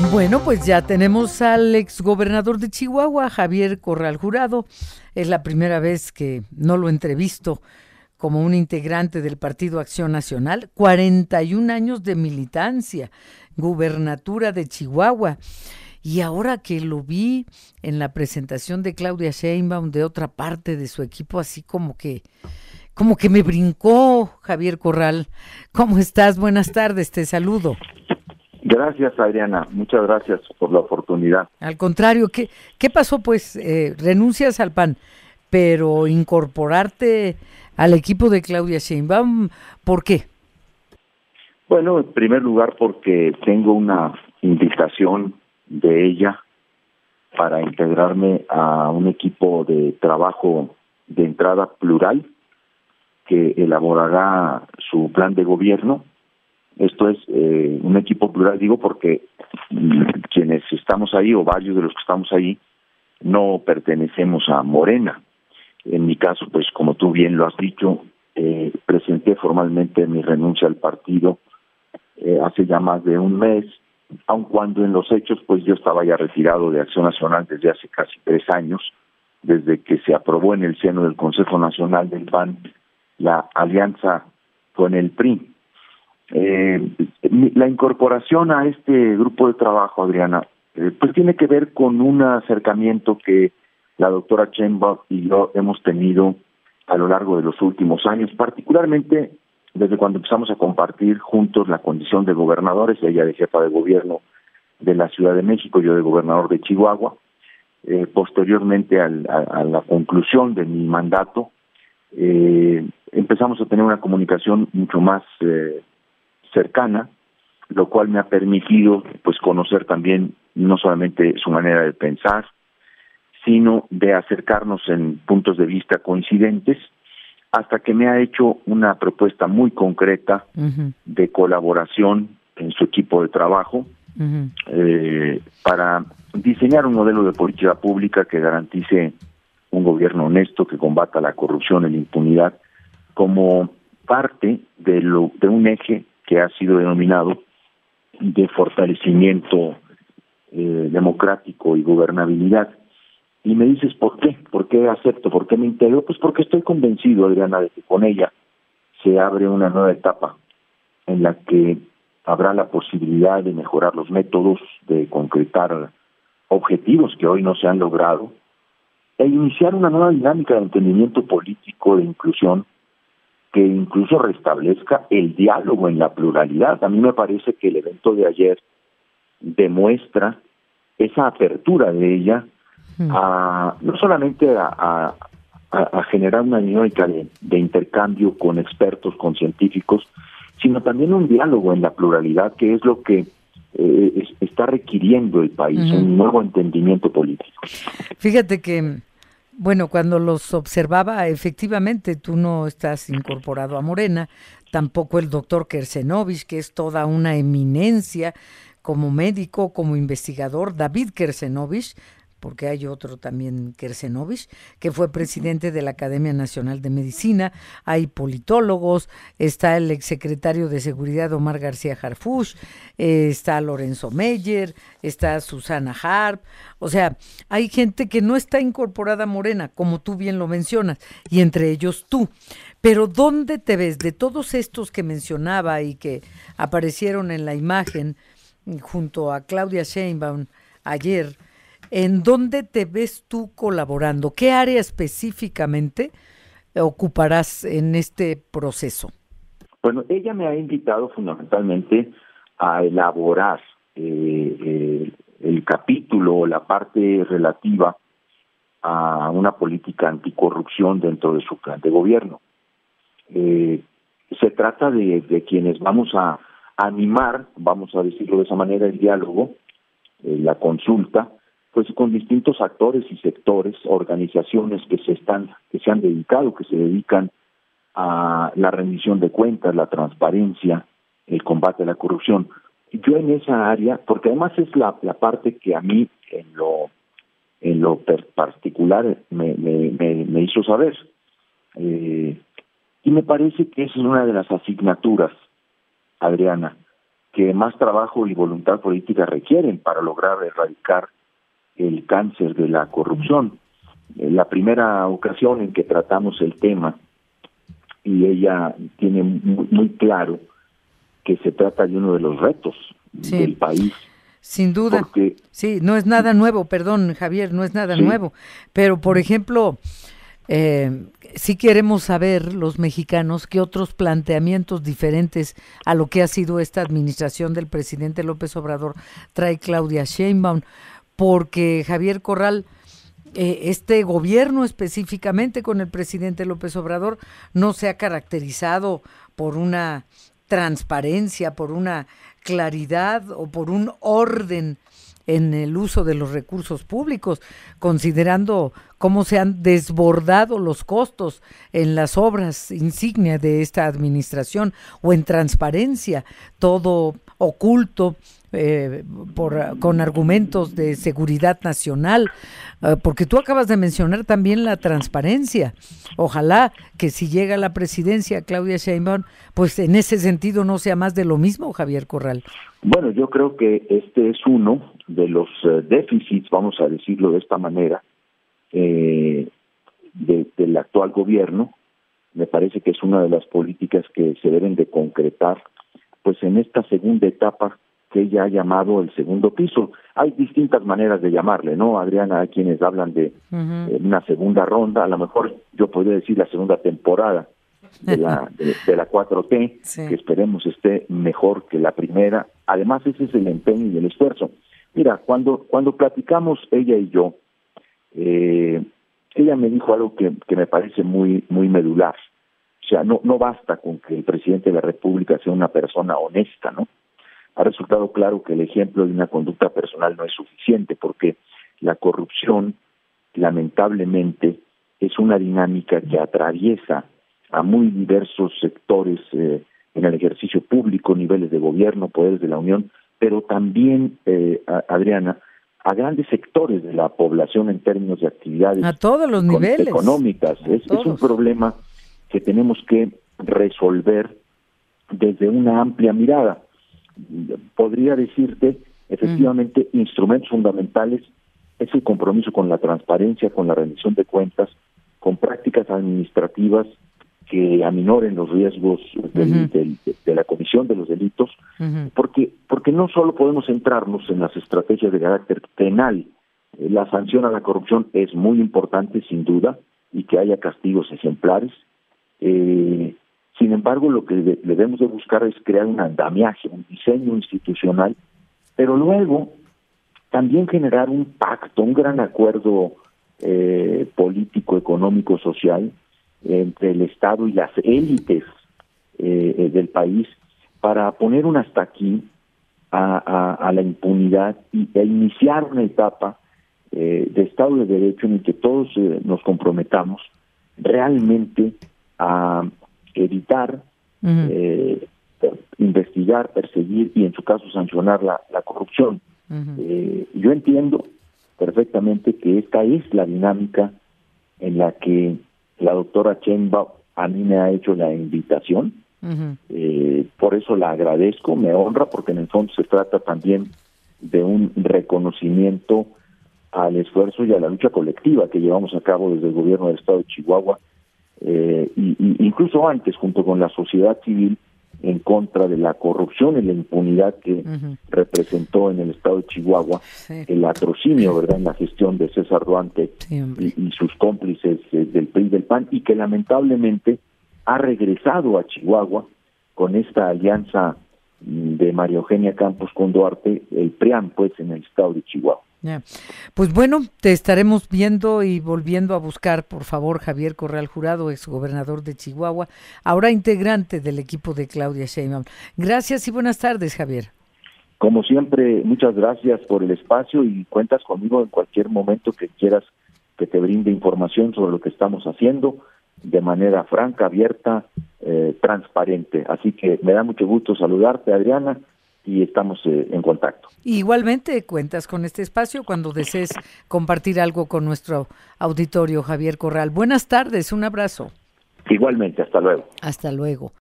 Bueno, pues ya tenemos al exgobernador de Chihuahua, Javier Corral Jurado. Es la primera vez que no lo entrevisto como un integrante del Partido Acción Nacional. 41 años de militancia, gubernatura de Chihuahua. Y ahora que lo vi en la presentación de Claudia Sheinbaum de otra parte de su equipo, así como que, como que me brincó Javier Corral. ¿Cómo estás? Buenas tardes, te saludo. Gracias, Adriana. Muchas gracias por la oportunidad. Al contrario, ¿qué, qué pasó? Pues eh, renuncias al PAN, pero incorporarte al equipo de Claudia Sheinbaum, ¿por qué? Bueno, en primer lugar porque tengo una invitación de ella para integrarme a un equipo de trabajo de entrada plural que elaborará su plan de gobierno. Esto es eh, un equipo plural, digo, porque mm, quienes estamos ahí, o varios de los que estamos ahí, no pertenecemos a Morena. En mi caso, pues como tú bien lo has dicho, eh, presenté formalmente mi renuncia al partido eh, hace ya más de un mes aun cuando en los hechos pues yo estaba ya retirado de Acción Nacional desde hace casi tres años, desde que se aprobó en el seno del Consejo Nacional del PAN la alianza con el PRI. Eh, la incorporación a este grupo de trabajo, Adriana, eh, pues tiene que ver con un acercamiento que la doctora Chemba y yo hemos tenido a lo largo de los últimos años, particularmente desde cuando empezamos a compartir juntos la condición de gobernadores, ella de jefa de gobierno de la Ciudad de México, yo de gobernador de Chihuahua, eh, posteriormente a, la conclusión de mi mandato, eh, empezamos a tener una comunicación mucho más eh, cercana, lo cual me ha permitido pues conocer también no solamente su manera de pensar, sino de acercarnos en puntos de vista coincidentes hasta que me ha hecho una propuesta muy concreta de colaboración en su equipo de trabajo eh, para diseñar un modelo de política pública que garantice un gobierno honesto que combata la corrupción y la impunidad como parte de lo de un eje que ha sido denominado de fortalecimiento eh, democrático y gobernabilidad y me dices, ¿por qué? ¿Por qué acepto? ¿Por qué me integro? Pues porque estoy convencido, Adriana, de que con ella se abre una nueva etapa en la que habrá la posibilidad de mejorar los métodos, de concretar objetivos que hoy no se han logrado, e iniciar una nueva dinámica de entendimiento político, de inclusión, que incluso restablezca el diálogo en la pluralidad. A mí me parece que el evento de ayer demuestra esa apertura de ella a, no solamente a, a, generar una dinámica de, intercambio con expertos, con científicos, sino también un diálogo en la pluralidad, que es lo que eh, está requiriendo el país, un nuevo entendimiento político. Fíjate que, bueno, cuando los observaba, efectivamente tú no estás incorporado a Morena, tampoco el doctor Kersenovich, que es toda una eminencia como médico, como investigador, David Kersenovich, porque hay otro también, Kersenovich, que fue presidente de la Academia Nacional de Medicina, hay politólogos, está el exsecretario de Seguridad Omar García Harfush, eh, está Lorenzo Meyer, está Susana Harp, o sea, hay gente que no está incorporada a Morena, como tú bien lo mencionas, y entre ellos tú. Pero ¿dónde te ves de todos estos que mencionaba y que aparecieron en la imagen junto a Claudia Sheinbaum ayer? ¿En dónde te ves tú colaborando? ¿Qué área específicamente ocuparás en este proceso? Bueno, ella me ha invitado fundamentalmente a elaborar eh, el, capítulo o la parte relativa a una política anticorrupción dentro de su plan de gobierno. Eh, se trata de, quienes vamos a animar, vamos a decirlo de esa manera, el diálogo, eh, la consulta, pues con distintos actores y sectores, organizaciones que se están, que se han dedicado, que se dedican a la rendición de cuentas, la transparencia, el combate a la corrupción. Yo en esa área, porque además es la, la parte que a mí en lo en lo particular me, me, me, hizo saber. Eh, y me parece que esa es una de las asignaturas, Adriana, que más trabajo y voluntad política requieren para lograr erradicar el cáncer de la corrupción. La primera ocasión en que tratamos el tema, y ella tiene muy, claro que se trata de uno de los retos del país. Sin duda. sí, no es nada nuevo, perdón, Javier, no es nada nuevo. Pero, por ejemplo, eh, si queremos saber los mexicanos qué otros planteamientos diferentes a lo que ha sido esta administración del presidente López Obrador trae Claudia Sheinbaum, porque Javier Corral, eh, este gobierno específicamente con el presidente López Obrador no se ha caracterizado por una transparencia, por una claridad o por un orden en el uso de los recursos públicos, considerando cómo se han desbordado los costos en las obras insignia de esta administración o en transparencia, todo oculto eh, por, con argumentos de seguridad nacional, eh, porque tú acabas de mencionar también la transparencia. Ojalá que si llega la presidencia Claudia Sheinbaum, pues en ese sentido no sea más de lo mismo, Javier Corral. Bueno, yo creo que este es uno de los eh, déficits, vamos a decirlo de esta manera, del actual gobierno. Me parece que es una de las políticas que se deben de concretar, pues en esta segunda etapa que ella ha llamado el segundo piso. Hay distintas maneras de llamarle, ¿no, Adriana? Hay quienes hablan de eh, una segunda ronda, a lo mejor yo podría decir la segunda temporada de la, de, la 4T, que esperemos esté mejor que la primera. Además, ese es el empeño y el esfuerzo. Mira, cuando, cuando platicamos ella y yo, eh, ella me dijo algo que, que me parece muy, muy medular. O sea, no, no basta con que el presidente de la República sea una persona honesta, ¿no? ha resultado claro que el ejemplo de una conducta personal no es suficiente porque la corrupción, lamentablemente, es una dinámica que atraviesa a muy diversos sectores eh, en el ejercicio público, niveles de gobierno, poderes de la Unión, pero también, eh, Adriana, a grandes sectores de la población en términos de actividades a todos los niveles. económicas. Es, es, un problema que tenemos que resolver desde una amplia mirada. Podría decirte, efectivamente, instrumentos fundamentales es el compromiso con la transparencia, con la rendición de cuentas, con prácticas administrativas que aminoren los riesgos de la comisión de los delitos, porque porque no solo podemos centrarnos en las estrategias de carácter penal, eh, la sanción a la corrupción es muy importante sin duda y que haya castigos ejemplares, eh, sin embargo, lo que debemos de buscar es crear un andamiaje, un diseño institucional, pero luego también generar un pacto, un gran acuerdo eh, político, económico, social entre el Estado y las élites eh, eh, del país para poner un hasta aquí a, la impunidad y, e iniciar una etapa de Estado de Derecho en el que todos nos comprometamos realmente a evitar, eh, investigar, perseguir y en su caso sancionar la, la corrupción. Eh, yo entiendo perfectamente que esta es la dinámica en la que la doctora Chemba a mí me ha hecho la invitación. Eh, por eso la agradezco, me honra, porque en el fondo se trata también de un reconocimiento al esfuerzo y a la lucha colectiva que llevamos a cabo desde el gobierno del estado de Chihuahua eh, y, incluso antes, junto con la sociedad civil, en contra de la corrupción y la impunidad que representó en el estado de Chihuahua el atrocinio, ¿verdad?, en la gestión de César Duante y, sus cómplices eh, del PRI del PAN, y que lamentablemente ha regresado a Chihuahua con esta alianza mm, de María Eugenia Campos con Duarte, el PRIAM, pues, en el estado de Chihuahua. Pues bueno, te estaremos viendo y volviendo a buscar, por favor, Javier Corral Jurado, exgobernador de Chihuahua, ahora integrante del equipo de Claudia Sheinbaum. Gracias y buenas tardes, Javier. Como siempre, muchas gracias por el espacio y cuentas conmigo en cualquier momento que quieras que te brinde información sobre lo que estamos haciendo de manera franca, abierta, eh, transparente. Así que me da mucho gusto saludarte, Adriana, y estamos eh, en contacto. Igualmente cuentas con este espacio cuando desees compartir algo con nuestro auditorio Javier Corral. Buenas tardes, un abrazo. Igualmente, hasta luego. Hasta luego.